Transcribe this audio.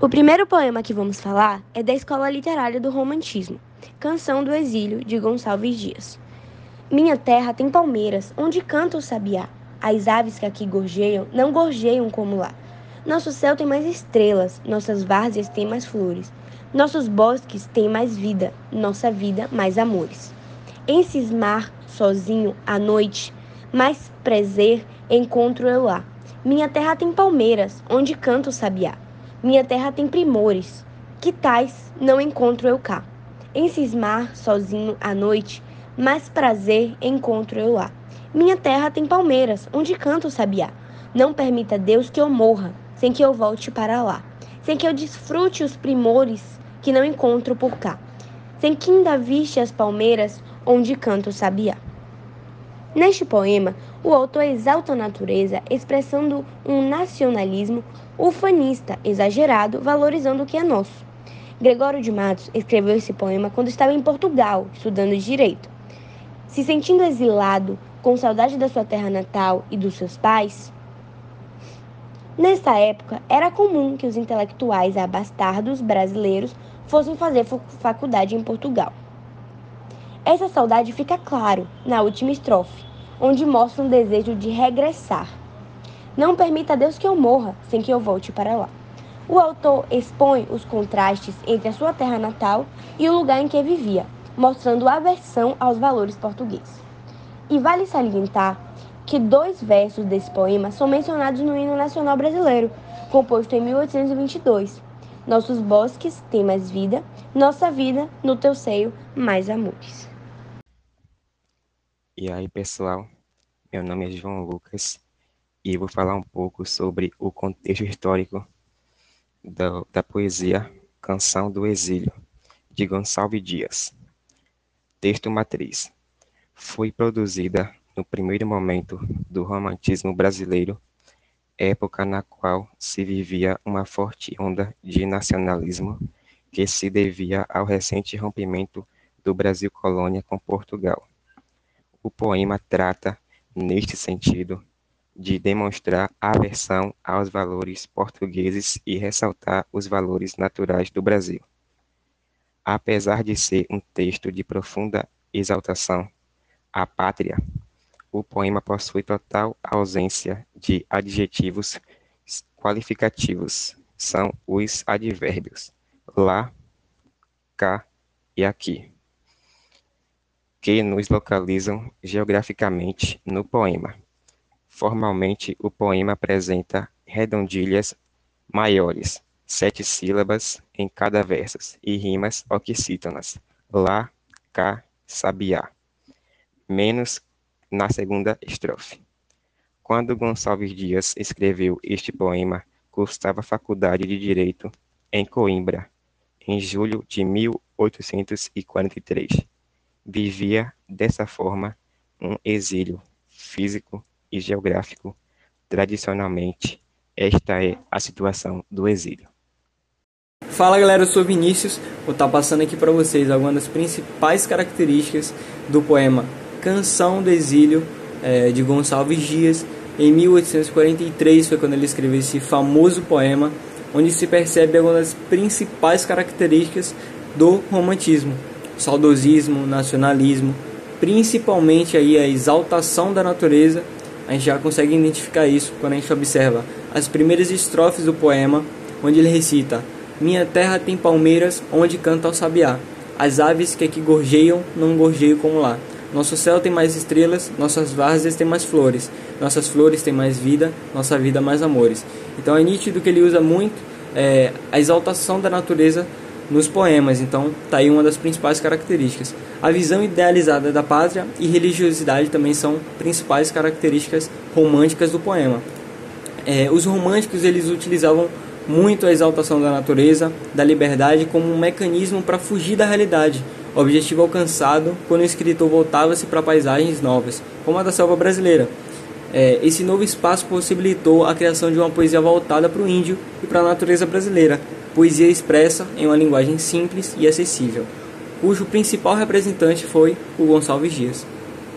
O primeiro poema que vamos falar é da Escola Literária do Romantismo, Canção do Exílio, de Gonçalves Dias. Minha terra tem palmeiras, onde canta o sabiá. As aves que aqui gorjeiam, não gorjeiam como lá. Nosso céu tem mais estrelas, nossas várzeas têm mais flores. Nossos bosques têm mais vida, nossa vida mais amores. Em cismar, sozinho, à noite, mais prazer encontro eu lá. Minha terra tem palmeiras, onde canta o sabiá. Minha terra tem primores, que tais não encontro eu cá. Em cismar, sozinho, à noite, mais prazer encontro eu lá. Minha terra tem palmeiras, onde canta o sabiá. Não permita Deus que eu morra, sem que eu volte para lá. Sem que eu desfrute os primores que não encontro por cá. Sem que ainda viste as palmeiras, onde canta o sabiá. Neste poema, o autor exalta a natureza, expressando um nacionalismo ufanista exagerado, valorizando o que é nosso. Gregório de Matos escreveu esse poema quando estava em Portugal, estudando direito. Se sentindo exilado, com saudade da sua terra natal e dos seus pais, Nessa época, era comum que os intelectuais abastardos brasileiros fossem fazer faculdade em Portugal. Essa saudade fica claro na última estrofe, onde mostra um desejo de regressar. Não permita a Deus que eu morra sem que eu volte para lá. O autor expõe os contrastes entre a sua terra natal e o lugar em que vivia, mostrando aversão aos valores portugueses. E vale salientar que dois versos desse poema são mencionados no hino nacional brasileiro, composto em 1822. Nossos bosques têm mais vida, nossa vida no teu seio mais amores. E aí, pessoal? Meu nome é João Lucas e vou falar um pouco sobre o contexto histórico da, da poesia Canção do Exílio, de Gonçalves Dias. Texto matriz. Foi produzida no primeiro momento do romantismo brasileiro, época na qual se vivia uma forte onda de nacionalismo que se devia ao recente rompimento do Brasil colônia com Portugal o poema trata, neste sentido, de demonstrar aversão aos valores portugueses e ressaltar os valores naturais do Brasil. Apesar de ser um texto de profunda exaltação à pátria, o poema possui total ausência de adjetivos qualificativos. São os advérbios lá, cá e aqui que nos localizam geograficamente no poema. Formalmente, o poema apresenta redondilhas maiores, sete sílabas em cada verso, e rimas oxítonas, lá, cá, sabiá, menos na segunda estrofe. Quando Gonçalves Dias escreveu este poema, cursava a Faculdade de Direito em Coimbra, em julho de 1843 vivia dessa forma um exílio físico e geográfico. Tradicionalmente, esta é a situação do exílio. Fala galera, eu sou Vinícius, vou estar passando aqui para vocês algumas das principais características do poema Canção do Exílio é, de Gonçalves Dias. Em 1843 foi quando ele escreveu esse famoso poema, onde se percebe algumas das principais características do romantismo saudosismo, nacionalismo, principalmente aí a exaltação da natureza, a gente já consegue identificar isso quando a gente observa as primeiras estrofes do poema, onde ele recita: Minha terra tem palmeiras onde canta o sabiá. As aves que aqui gorjeiam não gorjeiam como lá. Nosso céu tem mais estrelas, nossas várzeas têm mais flores, nossas flores têm mais vida, nossa vida mais amores. Então é nítido que ele usa muito é, a exaltação da natureza nos poemas, então tá aí uma das principais características. A visão idealizada da pátria e religiosidade também são principais características românticas do poema. É, os românticos eles utilizavam muito a exaltação da natureza, da liberdade como um mecanismo para fugir da realidade, objetivo alcançado quando o escritor voltava-se para paisagens novas, como a da selva brasileira. É, esse novo espaço possibilitou a criação de uma poesia voltada para o índio e para a natureza brasileira, poesia expressa em uma linguagem simples e acessível, cujo principal representante foi o Gonçalves Dias.